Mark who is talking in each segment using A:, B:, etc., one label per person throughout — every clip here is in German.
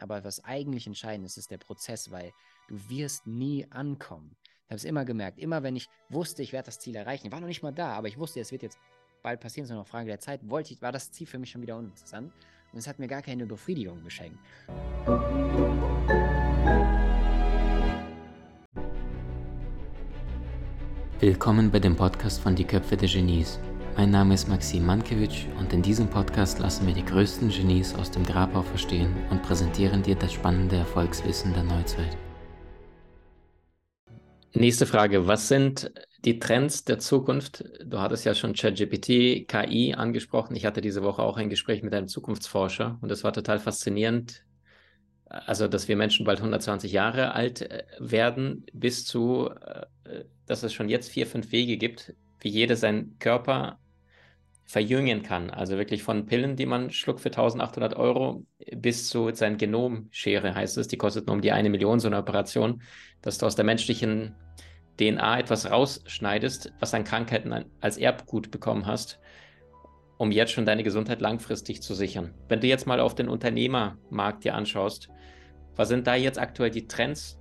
A: Aber was eigentlich entscheidend ist, ist der Prozess, weil du wirst nie ankommen. Ich habe es immer gemerkt. Immer wenn ich wusste, ich werde das Ziel erreichen, ich war noch nicht mal da, aber ich wusste, es wird jetzt bald passieren, es ist nur noch Frage der Zeit, wollte ich, war das Ziel für mich schon wieder uninteressant. Und es hat mir gar keine Befriedigung geschenkt.
B: Willkommen bei dem Podcast von Die Köpfe der Genies. Mein Name ist Maxim Mankewitsch und in diesem Podcast lassen wir die größten Genies aus dem Grabau verstehen und präsentieren dir das spannende Erfolgswissen der Neuzeit. Nächste Frage. Was sind die Trends der Zukunft? Du hattest ja schon ChatGPT, KI angesprochen. Ich hatte diese Woche auch ein Gespräch mit einem Zukunftsforscher und es war total faszinierend. Also, dass wir Menschen bald 120 Jahre alt äh, werden, bis zu, äh, dass es schon jetzt vier, fünf Wege gibt, wie jeder seinen Körper verjüngen kann. Also wirklich von Pillen, die man schluckt für 1800 Euro, bis zu seinen Genomschere heißt es. Die kostet nur um die eine Million, so eine Operation, dass du aus der menschlichen DNA etwas rausschneidest, was an Krankheiten als Erbgut bekommen hast, um jetzt schon deine Gesundheit langfristig zu sichern. Wenn du jetzt mal auf den Unternehmermarkt dir anschaust, was sind da jetzt aktuell die Trends,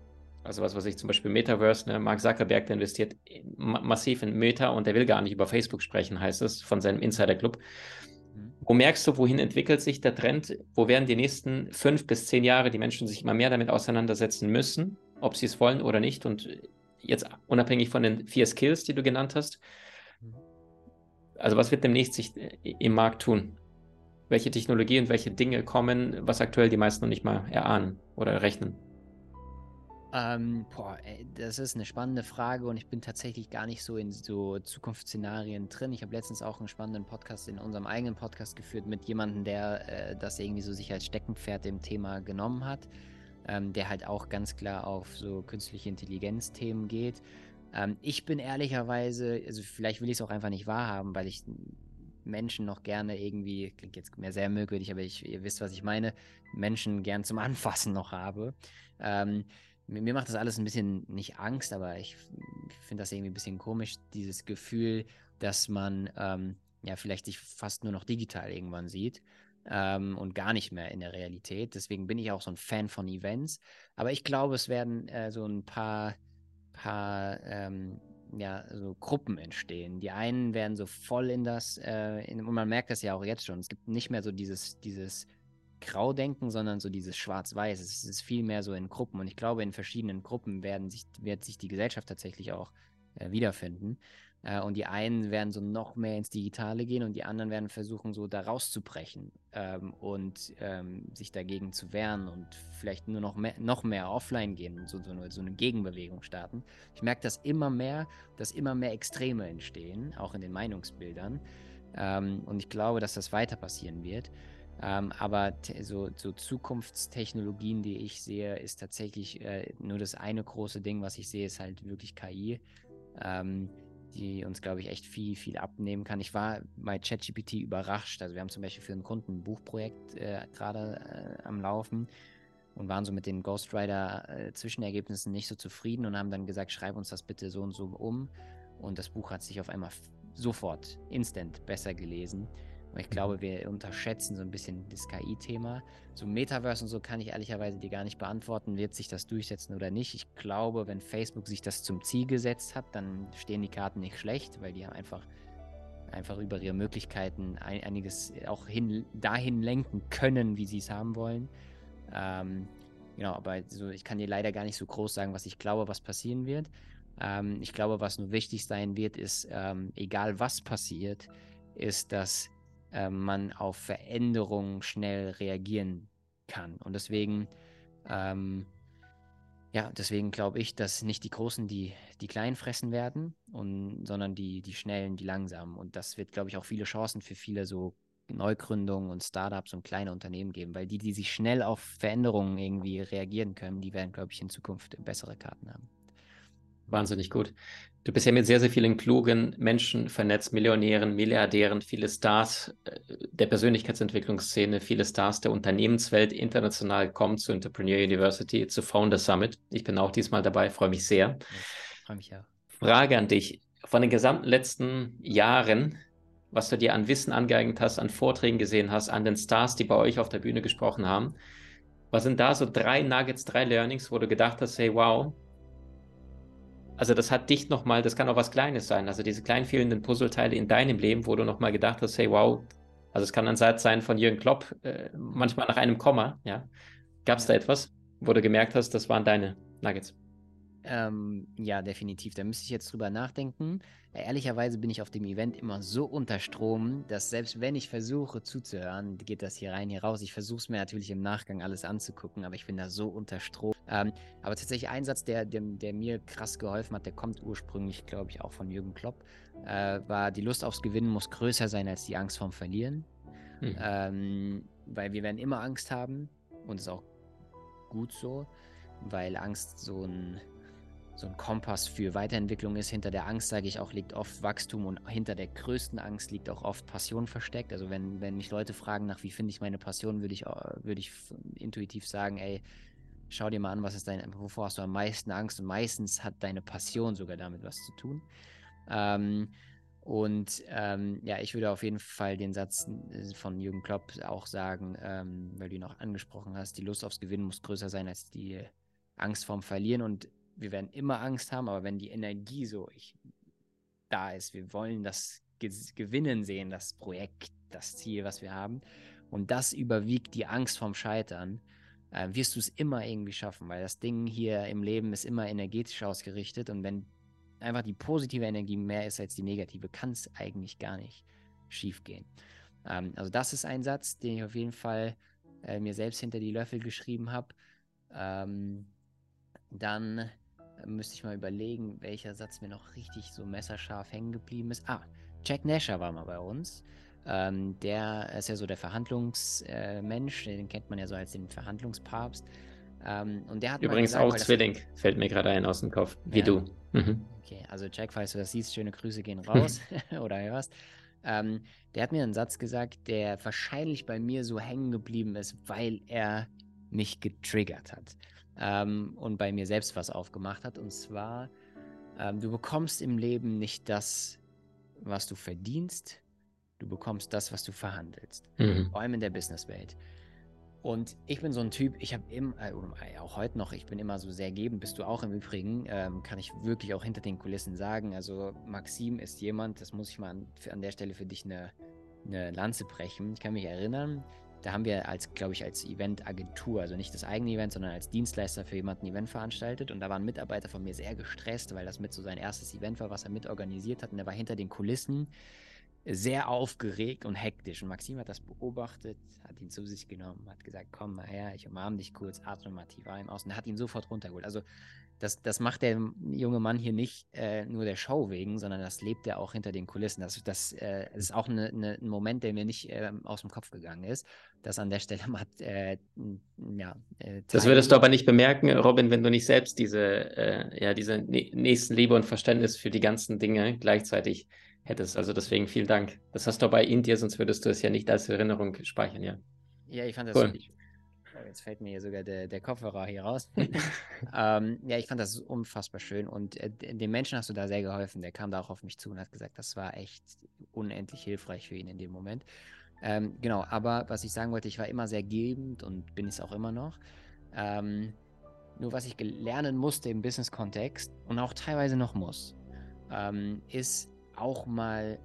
B: also was weiß ich, zum Beispiel Metaverse, ne? Mark Zuckerberg, der investiert massiv in Meta und der will gar nicht über Facebook sprechen, heißt es, von seinem Insider-Club. Mhm. Wo merkst du, wohin entwickelt sich der Trend? Wo werden die nächsten fünf bis zehn Jahre die Menschen sich immer mehr damit auseinandersetzen müssen, ob sie es wollen oder nicht? Und jetzt unabhängig von den vier Skills, die du genannt hast, mhm. also was wird demnächst sich im Markt tun? Welche Technologien, welche Dinge kommen, was aktuell die meisten noch nicht mal erahnen oder rechnen?
A: Ähm, boah, ey, das ist eine spannende Frage und ich bin tatsächlich gar nicht so in so Zukunftsszenarien drin. Ich habe letztens auch einen spannenden Podcast in unserem eigenen Podcast geführt mit jemandem, der äh, das irgendwie so sich als Steckenpferd im Thema genommen hat, ähm, der halt auch ganz klar auf so künstliche Intelligenz-Themen geht. Ähm, ich bin ehrlicherweise, also vielleicht will ich es auch einfach nicht wahrhaben, weil ich Menschen noch gerne irgendwie, klingt jetzt mehr sehr merkwürdig, aber ich, ihr wisst, was ich meine, Menschen gern zum Anfassen noch habe. Ähm, mir, mir, macht das alles ein bisschen nicht Angst, aber ich, finde das irgendwie ein bisschen komisch, dieses Gefühl, dass man ähm, ja vielleicht sich fast nur noch digital irgendwann sieht ähm, und gar nicht mehr in der Realität. Deswegen bin ich auch so ein Fan von Events. Aber ich glaube, es werden äh, so ein paar, paar ähm, ja, so Gruppen entstehen. Die einen werden so voll in das, äh, in, und man merkt das ja auch jetzt schon, es gibt nicht mehr so dieses, dieses Graudenken, sondern so dieses Schwarz-Weiß. Es ist viel mehr so in Gruppen. Und ich glaube, in verschiedenen Gruppen werden sich, wird sich die Gesellschaft tatsächlich auch äh, wiederfinden. Äh, und die einen werden so noch mehr ins Digitale gehen und die anderen werden versuchen, so da rauszubrechen ähm, und ähm, sich dagegen zu wehren und vielleicht nur noch mehr, noch mehr offline gehen und so, so, eine, so eine Gegenbewegung starten. Ich merke das immer mehr, dass immer mehr Extreme entstehen, auch in den Meinungsbildern. Ähm, und ich glaube, dass das weiter passieren wird. Ähm, aber so, so, Zukunftstechnologien, die ich sehe, ist tatsächlich äh, nur das eine große Ding, was ich sehe, ist halt wirklich KI, ähm, die uns, glaube ich, echt viel, viel abnehmen kann. Ich war bei ChatGPT überrascht. Also wir haben zum Beispiel für einen Kunden ein Buchprojekt äh, gerade äh, am Laufen und waren so mit den Ghostwriter-Zwischenergebnissen äh, nicht so zufrieden und haben dann gesagt, schreib uns das bitte so und so um. Und das Buch hat sich auf einmal sofort, instant besser gelesen. Und ich glaube, wir unterschätzen so ein bisschen das KI-Thema. So Metaverse und so kann ich ehrlicherweise dir gar nicht beantworten, wird sich das durchsetzen oder nicht. Ich glaube, wenn Facebook sich das zum Ziel gesetzt hat, dann stehen die Karten nicht schlecht, weil die haben einfach, einfach über ihre Möglichkeiten einiges auch hin, dahin lenken können, wie sie es haben wollen. Ähm, genau, aber so, ich kann dir leider gar nicht so groß sagen, was ich glaube, was passieren wird. Ähm, ich glaube, was nur wichtig sein wird, ist, ähm, egal was passiert, ist, dass äh, man auf Veränderungen schnell reagieren kann. Und deswegen, ähm, ja, deswegen glaube ich, dass nicht die Großen die, die Kleinen fressen werden, und, sondern die, die Schnellen, die Langsamen. Und das wird, glaube ich, auch viele Chancen für viele so Neugründungen und Startups und kleine Unternehmen geben, weil die, die sich schnell auf Veränderungen irgendwie reagieren können, die werden, glaube ich, in Zukunft bessere Karten haben.
B: Wahnsinnig gut. Du bist ja mit sehr, sehr vielen klugen Menschen vernetzt, Millionären, Milliardären, viele Stars äh, der Persönlichkeitsentwicklungsszene, viele Stars der Unternehmenswelt international kommen zur Entrepreneur University, zu Founder Summit. Ich bin auch diesmal dabei, freue mich sehr. Ich freue mich auch. Frage an dich. Von den gesamten letzten Jahren, was du dir an Wissen angeeignet hast, an Vorträgen gesehen hast, an den Stars, die bei euch auf der Bühne gesprochen haben, Was sind da so drei Nuggets, drei Learnings, wo du gedacht hast, hey, wow, also das hat dich nochmal, das kann auch was Kleines sein, also diese klein fehlenden Puzzleteile in deinem Leben, wo du nochmal gedacht hast, hey, wow, also es kann ein Satz sein von Jürgen Klopp, äh, manchmal nach einem Komma, ja. Gab es da etwas, wo du gemerkt hast, das waren deine Nuggets?
A: Ähm, ja, definitiv. Da müsste ich jetzt drüber nachdenken. Ja, ehrlicherweise bin ich auf dem Event immer so unter Strom, dass selbst wenn ich versuche zuzuhören, geht das hier rein, hier raus. Ich versuche es mir natürlich im Nachgang alles anzugucken, aber ich bin da so unter Strom. Ähm, aber tatsächlich ein Satz, der, der, der, mir krass geholfen hat, der kommt ursprünglich, glaube ich, auch von Jürgen Klopp, äh, war, die Lust aufs Gewinnen muss größer sein als die Angst vorm Verlieren. Mhm. Ähm, weil wir werden immer Angst haben und es ist auch gut so, weil Angst so ein so ein Kompass für Weiterentwicklung ist. Hinter der Angst, sage ich auch, liegt oft Wachstum und hinter der größten Angst liegt auch oft Passion versteckt. Also wenn, wenn mich Leute fragen, nach wie finde ich meine Passion, würde ich, würde ich intuitiv sagen, ey, schau dir mal an, was ist dein, wovor hast du am meisten Angst? Und meistens hat deine Passion sogar damit was zu tun. Ähm, und ähm, ja, ich würde auf jeden Fall den Satz äh, von Jürgen Klopp auch sagen, ähm, weil du ihn auch angesprochen hast, die Lust aufs Gewinnen muss größer sein als die Angst vorm Verlieren. Und wir werden immer Angst haben, aber wenn die Energie so ich, da ist, wir wollen das Gewinnen sehen, das Projekt, das Ziel, was wir haben, und das überwiegt die Angst vorm Scheitern, äh, wirst du es immer irgendwie schaffen, weil das Ding hier im Leben ist immer energetisch ausgerichtet und wenn einfach die positive Energie mehr ist als die negative, kann es eigentlich gar nicht schief gehen. Ähm, also das ist ein Satz, den ich auf jeden Fall äh, mir selbst hinter die Löffel geschrieben habe. Ähm, dann müsste ich mal überlegen, welcher Satz mir noch richtig so messerscharf hängen geblieben ist. Ah, Jack Nasher war mal bei uns. Ähm, der ist ja so der Verhandlungsmensch, äh, den kennt man ja so als den Verhandlungspapst. Ähm, und der hat
B: Übrigens gesagt, auch Zwilling, fällt mir gerade ein aus dem Kopf, wie ja. du.
A: Mhm. Okay, also Jack, falls du das siehst, schöne Grüße gehen raus oder was. Ähm, der hat mir einen Satz gesagt, der wahrscheinlich bei mir so hängen geblieben ist, weil er mich getriggert hat ähm, und bei mir selbst was aufgemacht hat. Und zwar, ähm, du bekommst im Leben nicht das, was du verdienst, du bekommst das, was du verhandelst. Mhm. Vor allem in der Businesswelt. Und ich bin so ein Typ, ich habe immer, äh, auch heute noch, ich bin immer so sehr gebend, bist du auch im Übrigen, ähm, kann ich wirklich auch hinter den Kulissen sagen. Also Maxim ist jemand, das muss ich mal an, an der Stelle für dich eine, eine Lanze brechen. Ich kann mich erinnern, da haben wir als, glaube ich, als Eventagentur, also nicht das eigene Event, sondern als Dienstleister für jemanden ein Event veranstaltet. Und da war ein Mitarbeiter von mir sehr gestresst, weil das mit so sein erstes Event war, was er mitorganisiert hat. Und er war hinter den Kulissen sehr aufgeregt und hektisch. Und Maxim hat das beobachtet, hat ihn zu sich genommen, hat gesagt, komm mal her, ich umarme dich kurz, atme mal tief ein, aus. Und hat ihn sofort runtergeholt. Also das, das macht der junge Mann hier nicht äh, nur der Show wegen, sondern das lebt er auch hinter den Kulissen. Das, das äh, ist auch eine, eine, ein Moment, der mir nicht äh, aus dem Kopf gegangen ist. Das an der Stelle mal, äh, ja.
B: Äh, das würdest du aber nicht bemerken, Robin, wenn du nicht selbst diese, äh, ja, diese Nächstenliebe und Verständnis für die ganzen Dinge gleichzeitig hättest. Also deswegen vielen Dank. Das hast du bei in dir, sonst würdest du es ja nicht als Erinnerung speichern, ja.
A: Ja, ich fand das cool. Jetzt fällt mir hier sogar der, der Kopfhörer hier raus. ähm, ja, ich fand das unfassbar schön und äh, dem Menschen hast du da sehr geholfen. Der kam da auch auf mich zu und hat gesagt, das war echt unendlich hilfreich für ihn in dem Moment. Ähm, genau, aber was ich sagen wollte, ich war immer sehr gebend und bin es auch immer noch. Ähm, nur was ich lernen musste im Business-Kontext und auch teilweise noch muss, ähm, ist auch mal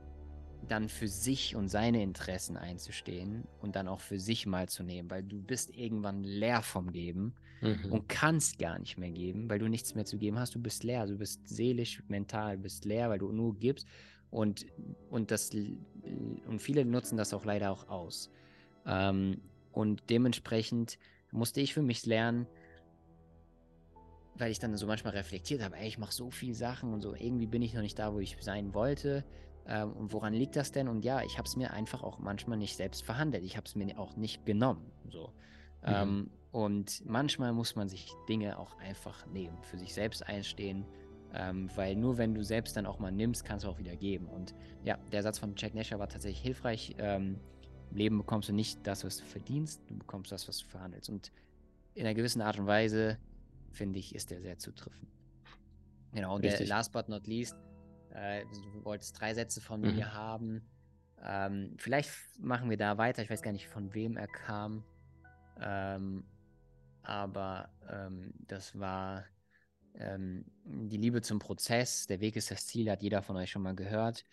A: dann für sich und seine Interessen einzustehen und dann auch für sich mal zu nehmen, weil du bist irgendwann leer vom Geben mhm. und kannst gar nicht mehr geben, weil du nichts mehr zu geben hast. Du bist leer, du bist seelisch, mental, bist leer, weil du nur gibst und, und, das, und viele nutzen das auch leider auch aus. Ähm, und dementsprechend musste ich für mich lernen, weil ich dann so manchmal reflektiert habe, ey, ich mache so viele Sachen und so, irgendwie bin ich noch nicht da, wo ich sein wollte. Ähm, und woran liegt das denn? Und ja, ich habe es mir einfach auch manchmal nicht selbst verhandelt. Ich habe es mir auch nicht genommen. So. Mhm. Ähm, und manchmal muss man sich Dinge auch einfach nehmen, für sich selbst einstehen. Ähm, weil nur wenn du selbst dann auch mal nimmst, kannst du auch wieder geben. Und ja, der Satz von Jack Nasher war tatsächlich hilfreich. Ähm, Im Leben bekommst du nicht das, was du verdienst, du bekommst das, was du verhandelst. Und in einer gewissen Art und Weise, finde ich, ist der sehr zutreffend. Genau, und der, last but not least, äh, du wolltest drei Sätze von mhm. mir haben. Ähm, vielleicht machen wir da weiter. Ich weiß gar nicht, von wem er kam. Ähm, aber ähm, das war ähm, die Liebe zum Prozess. Der Weg ist das Ziel, hat jeder von euch schon mal gehört.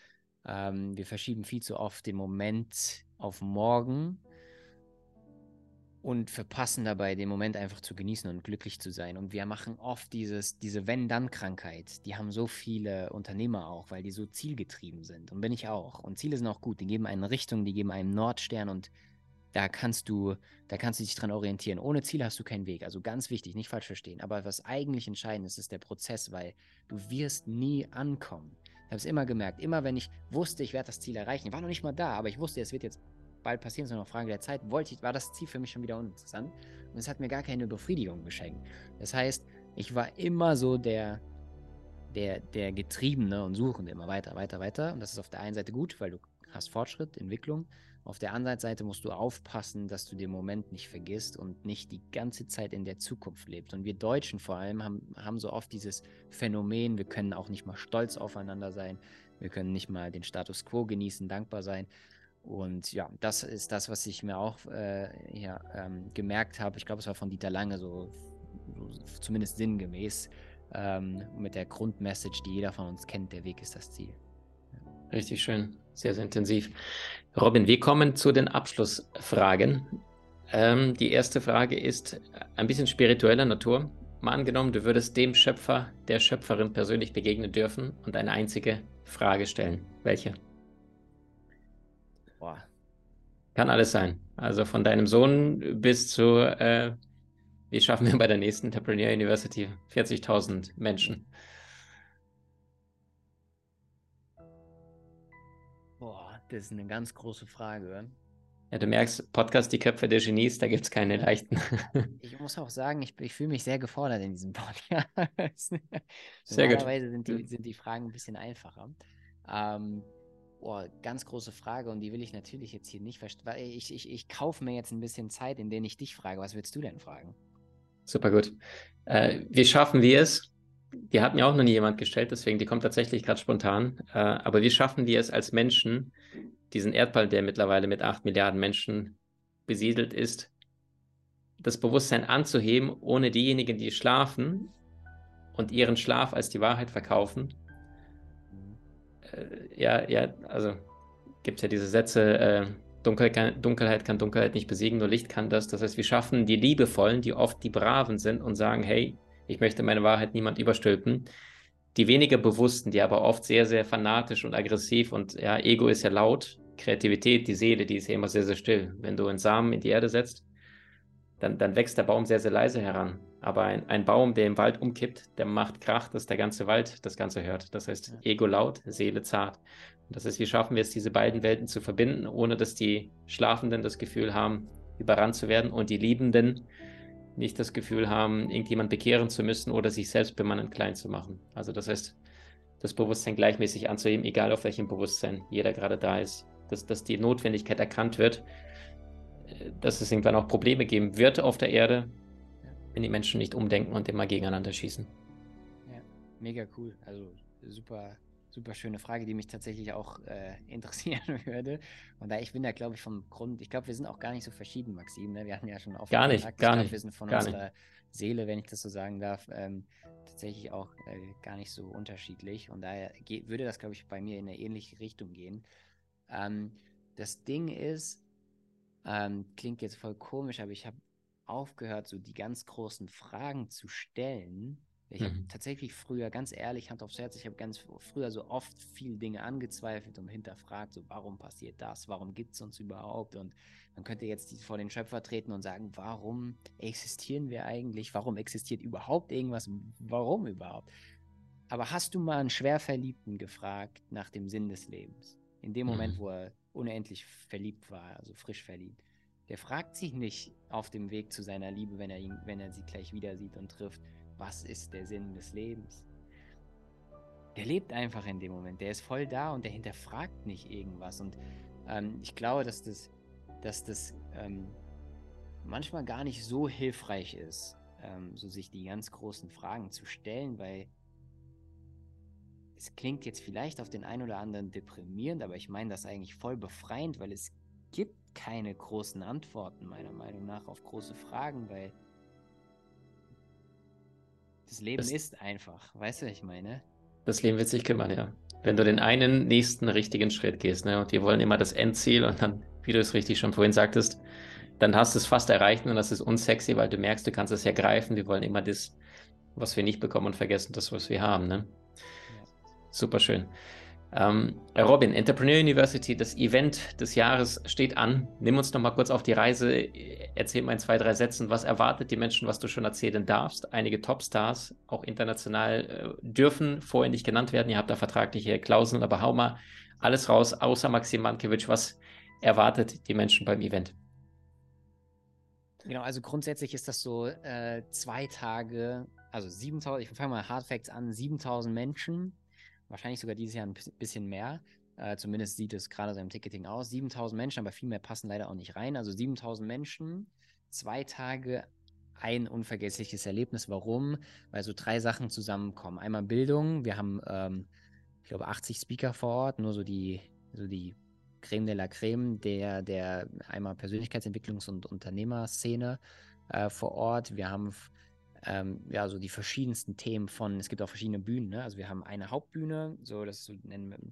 A: Ähm, wir verschieben viel zu oft den Moment auf morgen und verpassen dabei, den Moment einfach zu genießen und glücklich zu sein. Und wir machen oft dieses, diese Wenn-Dann-Krankheit. Die haben so viele Unternehmer auch, weil die so zielgetrieben sind. Und bin ich auch. Und Ziele sind auch gut. Die geben eine Richtung, die geben einen Nordstern und da kannst du, da kannst du dich dran orientieren. Ohne Ziel hast du keinen Weg. Also ganz wichtig, nicht falsch verstehen. Aber was eigentlich entscheidend ist, ist der Prozess, weil du wirst nie ankommen. Ich habe es immer gemerkt. Immer wenn ich wusste, ich werde das Ziel erreichen, ich war noch nicht mal da, aber ich wusste, es wird jetzt bald passieren, sondern eine Frage der Zeit, wollte ich, war das Ziel für mich schon wieder uninteressant. Und es hat mir gar keine Befriedigung geschenkt. Das heißt, ich war immer so der, der, der Getriebene und Suchende, immer weiter, weiter, weiter. Und das ist auf der einen Seite gut, weil du hast Fortschritt, Entwicklung. Auf der anderen Seite musst du aufpassen, dass du den Moment nicht vergisst und nicht die ganze Zeit in der Zukunft lebst. Und wir Deutschen vor allem haben, haben so oft dieses Phänomen, wir können auch nicht mal stolz aufeinander sein, wir können nicht mal den Status quo genießen, dankbar sein. Und ja, das ist das, was ich mir auch äh, ja, ähm, gemerkt habe. Ich glaube, es war von Dieter Lange so, so zumindest sinngemäß ähm, mit der Grundmessage, die jeder von uns kennt, der Weg ist das Ziel.
B: Richtig schön, sehr, sehr intensiv. Robin, wir kommen zu den Abschlussfragen. Ähm, die erste Frage ist ein bisschen spiritueller Natur. Mal angenommen, du würdest dem Schöpfer, der Schöpferin persönlich begegnen dürfen und eine einzige Frage stellen. Welche? Boah. Kann alles sein. Also von deinem Sohn bis zu, äh, wie schaffen wir bei der nächsten Entrepreneur University 40.000 Menschen?
A: Das ist eine ganz große Frage.
B: Ja, du merkst, Podcast Die Köpfe der Genies, da gibt es keine leichten.
A: ich muss auch sagen, ich, ich fühle mich sehr gefordert in diesem Podcast.
B: sehr
A: Normalerweise gut. Sind die, sind die Fragen ein bisschen einfacher. Ähm, Oh, ganz große Frage und die will ich natürlich jetzt hier nicht verstehen. Ich, ich, ich kaufe mir jetzt ein bisschen Zeit, in der ich dich frage. Was willst du denn fragen?
B: Super gut. Äh, wie schaffen wir es? Die hat mir auch noch nie jemand gestellt, deswegen die kommt tatsächlich gerade spontan. Äh, aber wie schaffen wir es als Menschen, diesen Erdball, der mittlerweile mit acht Milliarden Menschen besiedelt ist, das Bewusstsein anzuheben, ohne diejenigen, die schlafen und ihren Schlaf als die Wahrheit verkaufen, äh, ja, ja, also gibt es ja diese Sätze, äh, Dunkel kann, Dunkelheit kann Dunkelheit nicht besiegen, nur Licht kann das. Das heißt, wir schaffen die Liebevollen, die oft die Braven sind und sagen, hey, ich möchte meine Wahrheit niemand überstülpen. Die weniger Bewussten, die aber oft sehr, sehr fanatisch und aggressiv und ja, Ego ist ja laut, Kreativität, die Seele, die ist ja immer sehr, sehr still. Wenn du einen Samen in die Erde setzt, dann, dann wächst der Baum sehr, sehr leise heran. Aber ein, ein Baum, der im Wald umkippt, der macht Krach, dass der ganze Wald das Ganze hört. Das heißt, Ego laut, Seele zart. Und das heißt, wie schaffen wir es, diese beiden Welten zu verbinden, ohne dass die Schlafenden das Gefühl haben, überrannt zu werden und die Liebenden nicht das Gefühl haben, irgendjemand bekehren zu müssen oder sich selbst bemannend klein zu machen. Also das heißt, das Bewusstsein gleichmäßig anzuheben, egal auf welchem Bewusstsein jeder gerade da ist. Dass, dass die Notwendigkeit erkannt wird, äh, dass es irgendwann auch Probleme geben wird auf der Erde, wenn die Menschen nicht umdenken und immer gegeneinander schießen.
A: Ja, mega cool. Also super, super schöne Frage, die mich tatsächlich auch äh, interessieren würde. Und da ich bin da, glaube ich, vom Grund, ich glaube, wir sind auch gar nicht so verschieden, Maxim. Ne? Wir hatten ja schon oft
B: gar nicht, gar
A: glaub,
B: nicht.
A: Wir sind von
B: gar
A: unserer
B: nicht.
A: Seele, wenn ich das so sagen darf, ähm, tatsächlich auch äh, gar nicht so unterschiedlich. Und daher würde das, glaube ich, bei mir in eine ähnliche Richtung gehen. Ähm, das Ding ist, ähm, klingt jetzt voll komisch, aber ich habe aufgehört, so die ganz großen Fragen zu stellen. Ich mhm. habe tatsächlich früher, ganz ehrlich, Hand aufs Herz, ich habe ganz früher so oft viel Dinge angezweifelt und hinterfragt, so warum passiert das, warum gibt es uns überhaupt? Und man könnte jetzt vor den Schöpfer treten und sagen, warum existieren wir eigentlich? Warum existiert überhaupt irgendwas? Warum überhaupt? Aber hast du mal einen Schwerverliebten gefragt nach dem Sinn des Lebens? In dem Moment, mhm. wo er unendlich verliebt war, also frisch verliebt der fragt sich nicht auf dem Weg zu seiner Liebe, wenn er, ihn, wenn er sie gleich wieder sieht und trifft, was ist der Sinn des Lebens? Der lebt einfach in dem Moment, der ist voll da und der hinterfragt nicht irgendwas. Und ähm, ich glaube, dass das, dass das ähm, manchmal gar nicht so hilfreich ist, ähm, so sich die ganz großen Fragen zu stellen, weil es klingt jetzt vielleicht auf den einen oder anderen deprimierend, aber ich meine das eigentlich voll befreiend, weil es gibt keine großen Antworten, meiner Meinung nach, auf große Fragen, weil Das Leben das, ist einfach, weißt du, was ich meine?
B: Das Leben wird sich kümmern, ja. Wenn du den einen nächsten richtigen Schritt gehst, ne, und die wollen immer das Endziel und dann, wie du es richtig schon vorhin sagtest, dann hast du es fast erreicht und das ist unsexy, weil du merkst, du kannst es ja greifen. Wir wollen immer das, was wir nicht bekommen und vergessen das, was wir haben. Ne? Super schön. Ähm, Robin, Entrepreneur University, das Event des Jahres steht an. Nimm uns noch mal kurz auf die Reise. Erzähl mal in zwei, drei Sätzen, was erwartet die Menschen, was du schon erzählen darfst. Einige Topstars, auch international, äh, dürfen vorher nicht genannt werden. Ihr habt da vertragliche Klauseln, aber hau mal alles raus, außer Maxim Mankiewicz. Was erwartet die Menschen beim Event?
A: Genau, also grundsätzlich ist das so äh, zwei Tage, also 7000, ich fange mal Hard Facts an, 7000 Menschen wahrscheinlich sogar dieses Jahr ein bisschen mehr. Äh, zumindest sieht es gerade seinem Ticketing aus. 7000 Menschen, aber viel mehr passen leider auch nicht rein. Also 7000 Menschen, zwei Tage, ein unvergessliches Erlebnis. Warum? Weil so drei Sachen zusammenkommen. Einmal Bildung. Wir haben, ähm, ich glaube, 80 Speaker vor Ort, nur so die, so die Creme de la Creme der, der einmal Persönlichkeitsentwicklungs- und Unternehmerszene äh, vor Ort. Wir haben ähm, ja, so die verschiedensten Themen von, es gibt auch verschiedene Bühnen, ne? Also wir haben eine Hauptbühne, so das so,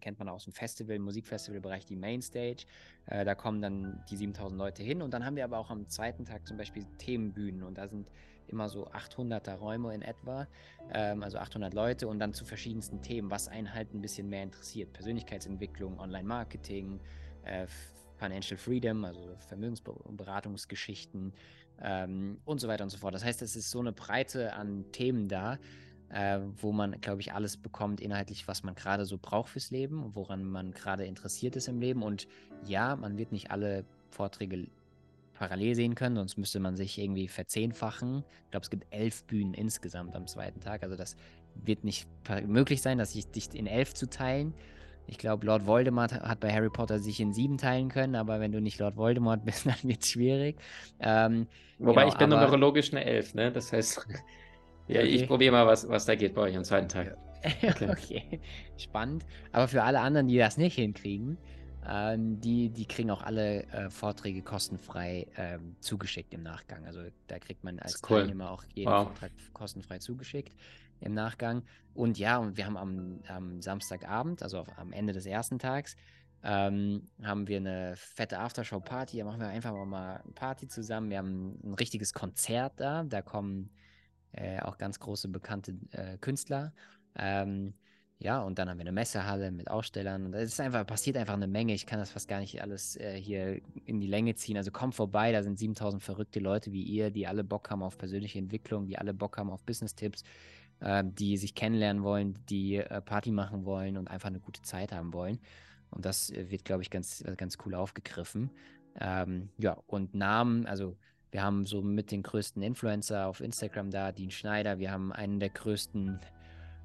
A: kennt man aus dem Festival, Musikfestivalbereich, die Mainstage. Äh, da kommen dann die 7000 Leute hin und dann haben wir aber auch am zweiten Tag zum Beispiel Themenbühnen und da sind immer so 800er Räume in etwa, ähm, also 800 Leute und dann zu verschiedensten Themen, was einen halt ein bisschen mehr interessiert. Persönlichkeitsentwicklung, Online-Marketing, äh, Financial Freedom, also Vermögensberatungsgeschichten, ähm, und so weiter und so fort. Das heißt, es ist so eine Breite an Themen da, äh, wo man, glaube ich, alles bekommt inhaltlich, was man gerade so braucht fürs Leben woran man gerade interessiert ist im Leben. Und ja, man wird nicht alle Vorträge parallel sehen können, sonst müsste man sich irgendwie verzehnfachen. Ich glaube, es gibt elf Bühnen insgesamt am zweiten Tag. Also das wird nicht möglich sein, dass ich dich in elf zu teilen. Ich glaube, Lord Voldemort hat bei Harry Potter sich in sieben teilen können, aber wenn du nicht Lord Voldemort bist, dann wird es schwierig. Ähm,
B: Wobei genau, ich bin aber... numerologisch eine Elf, ne? Das heißt, ja, okay. ich probiere mal, was, was da geht bei euch am zweiten Tag.
A: Okay. okay. spannend. Aber für alle anderen, die das nicht hinkriegen, ähm, die, die kriegen auch alle äh, Vorträge kostenfrei ähm, zugeschickt im Nachgang. Also da kriegt man als cool. Teilnehmer auch jeden wow. Vortrag kostenfrei zugeschickt im Nachgang. Und ja, und wir haben am, am Samstagabend, also auf, am Ende des ersten Tags, ähm, haben wir eine fette Aftershow-Party. Da machen wir einfach mal eine Party zusammen. Wir haben ein richtiges Konzert da. Da kommen äh, auch ganz große bekannte äh, Künstler. Ähm, ja, und dann haben wir eine Messehalle mit Ausstellern. Und es ist einfach, passiert einfach eine Menge. Ich kann das fast gar nicht alles äh, hier in die Länge ziehen. Also kommt vorbei, da sind 7000 verrückte Leute wie ihr, die alle Bock haben auf persönliche Entwicklung, die alle Bock haben auf Business-Tipps, äh, die sich kennenlernen wollen, die äh, Party machen wollen und einfach eine gute Zeit haben wollen. Und das äh, wird, glaube ich, ganz, äh, ganz cool aufgegriffen. Ähm, ja, und Namen, also wir haben so mit den größten Influencer auf Instagram da, Dean Schneider, wir haben einen der größten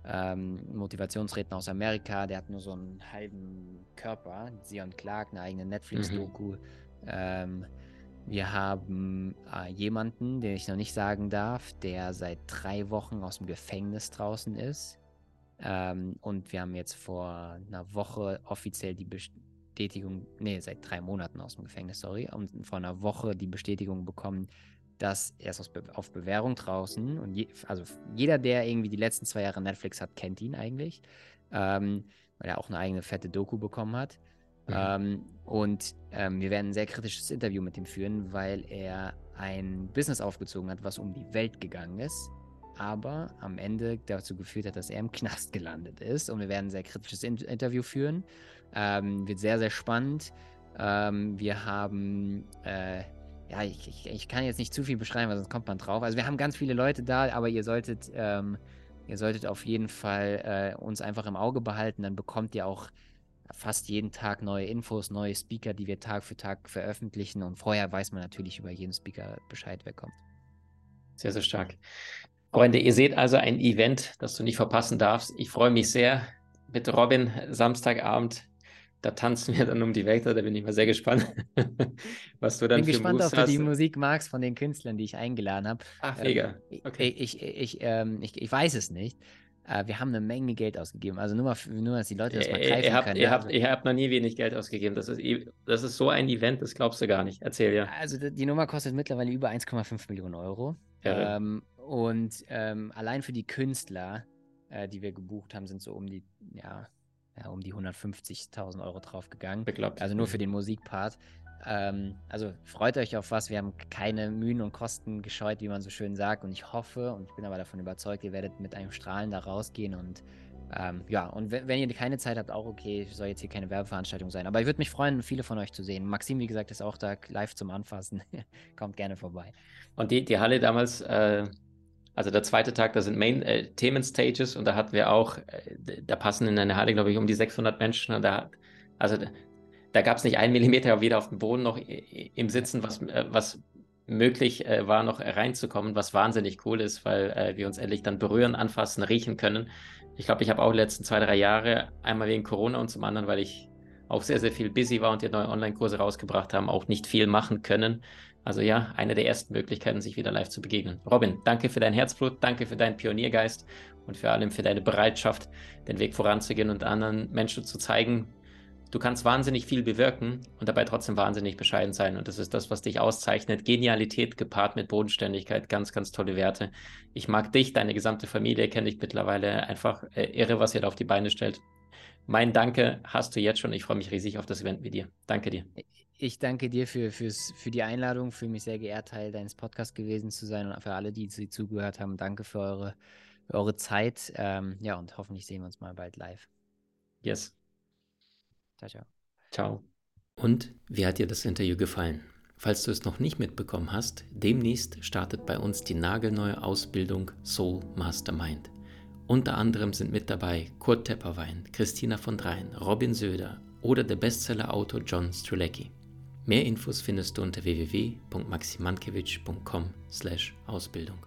A: ähm, Motivationsredner aus Amerika, der hat nur so einen halben Körper, Sion Clark, eine eigene Netflix-Doku. Mhm. Ähm, wir haben äh, jemanden, den ich noch nicht sagen darf, der seit drei Wochen aus dem Gefängnis draußen ist. Ähm, und wir haben jetzt vor einer Woche offiziell die Bestätigung, nee, seit drei Monaten aus dem Gefängnis, sorry, und vor einer Woche die Bestätigung bekommen, dass er ist Be auf Bewährung draußen. Und je, also jeder, der irgendwie die letzten zwei Jahre Netflix hat, kennt ihn eigentlich. Ähm, weil er auch eine eigene fette Doku bekommen hat. Mhm. Ähm, und ähm, wir werden ein sehr kritisches Interview mit ihm führen, weil er ein Business aufgezogen hat, was um die Welt gegangen ist, aber am Ende dazu geführt hat, dass er im Knast gelandet ist. Und wir werden ein sehr kritisches In Interview führen. Ähm, wird sehr, sehr spannend. Ähm, wir haben, äh, ja, ich, ich, ich, kann jetzt nicht zu viel beschreiben, weil sonst kommt man drauf. Also wir haben ganz viele Leute da, aber ihr solltet, ähm, ihr solltet auf jeden Fall äh, uns einfach im Auge behalten. Dann bekommt ihr auch fast jeden Tag neue Infos, neue Speaker, die wir Tag für Tag veröffentlichen. Und vorher weiß man natürlich über jeden Speaker Bescheid, wer kommt.
B: Sehr, sehr stark. Freunde, ihr seht also ein Event, das du nicht verpassen darfst. Ich freue mich sehr mit Robin Samstagabend. Da tanzen wir dann um die Welt. Da bin ich mal sehr gespannt, was du dann
A: bin für gespannt, Moves ob hast. du die Musik magst von den Künstlern, die ich eingeladen habe.
B: Ach, mega.
A: Okay. Ich, ich, ich, ähm, ich, ich weiß es nicht. Äh, wir haben eine Menge Geld ausgegeben. Also nur, mal, nur dass die Leute das mal greifen
B: ihr habt,
A: können.
B: Ihr, habt, ihr habt noch nie wenig Geld ausgegeben. Das ist, das ist so ein Event, das glaubst du gar nicht. Erzähl ja.
A: Also die Nummer kostet mittlerweile über 1,5 Millionen Euro. Ja. Ähm, und Und ähm, allein für die Künstler, äh, die wir gebucht haben, sind so um die, ja, ja um die 150.000 Euro draufgegangen.
B: Bekloppt.
A: Also nur für den Musikpart. Ähm, also freut euch auf was. Wir haben keine Mühen und Kosten gescheut, wie man so schön sagt. Und ich hoffe und ich bin aber davon überzeugt, ihr werdet mit einem Strahlen da rausgehen. Und ähm, ja, und wenn, ihr keine Zeit habt, auch okay, soll jetzt hier keine Werbeveranstaltung sein. Aber ich würde mich freuen, viele von euch zu sehen. Maxim, wie gesagt, ist auch da live zum Anfassen. Kommt gerne vorbei.
B: Und die, die Halle damals, äh, also der zweite Tag, da sind Main äh, Themen-Stages und da hatten wir auch, äh, da passen in eine Halle, glaube ich, um die 600 Menschen. Und da, also da gab es nicht einen Millimeter weder auf dem Boden noch im Sitzen, was, äh, was möglich äh, war, noch reinzukommen, was wahnsinnig cool ist, weil äh, wir uns endlich dann berühren, anfassen, riechen können. Ich glaube, ich habe auch die letzten zwei, drei Jahre, einmal wegen Corona und zum anderen, weil ich auch sehr, sehr viel busy war und die neue Online-Kurse rausgebracht haben, auch nicht viel machen können. Also ja, eine der ersten Möglichkeiten, sich wieder live zu begegnen. Robin, danke für dein Herzblut, danke für deinen Pioniergeist und vor allem für deine Bereitschaft, den Weg voranzugehen und anderen Menschen zu zeigen, Du kannst wahnsinnig viel bewirken und dabei trotzdem wahnsinnig bescheiden sein. Und das ist das, was dich auszeichnet. Genialität gepaart mit Bodenständigkeit, ganz, ganz tolle Werte. Ich mag dich, deine gesamte Familie kenne ich mittlerweile einfach äh, irre, was ihr da auf die Beine stellt. Mein Danke hast du jetzt schon. Ich freue mich riesig auf das Event mit dir. Danke dir.
A: Ich danke dir für, fürs, für die Einladung, fühle mich sehr geehrt, Teil deines Podcasts gewesen zu sein und für alle, die, die zugehört haben. Danke für eure, für eure Zeit. Ähm, ja, und hoffentlich sehen wir uns mal bald live.
B: Yes.
A: Ciao, ciao.
B: Ciao. Und wie hat dir das Interview gefallen? Falls du es noch nicht mitbekommen hast, demnächst startet bei uns die nagelneue Ausbildung Soul Mastermind. Unter anderem sind mit dabei Kurt Tepperwein, Christina von Dreien, Robin Söder oder der Bestseller-Autor John Strulecki. Mehr Infos findest du unter www.maximankiewicz.com/ausbildung.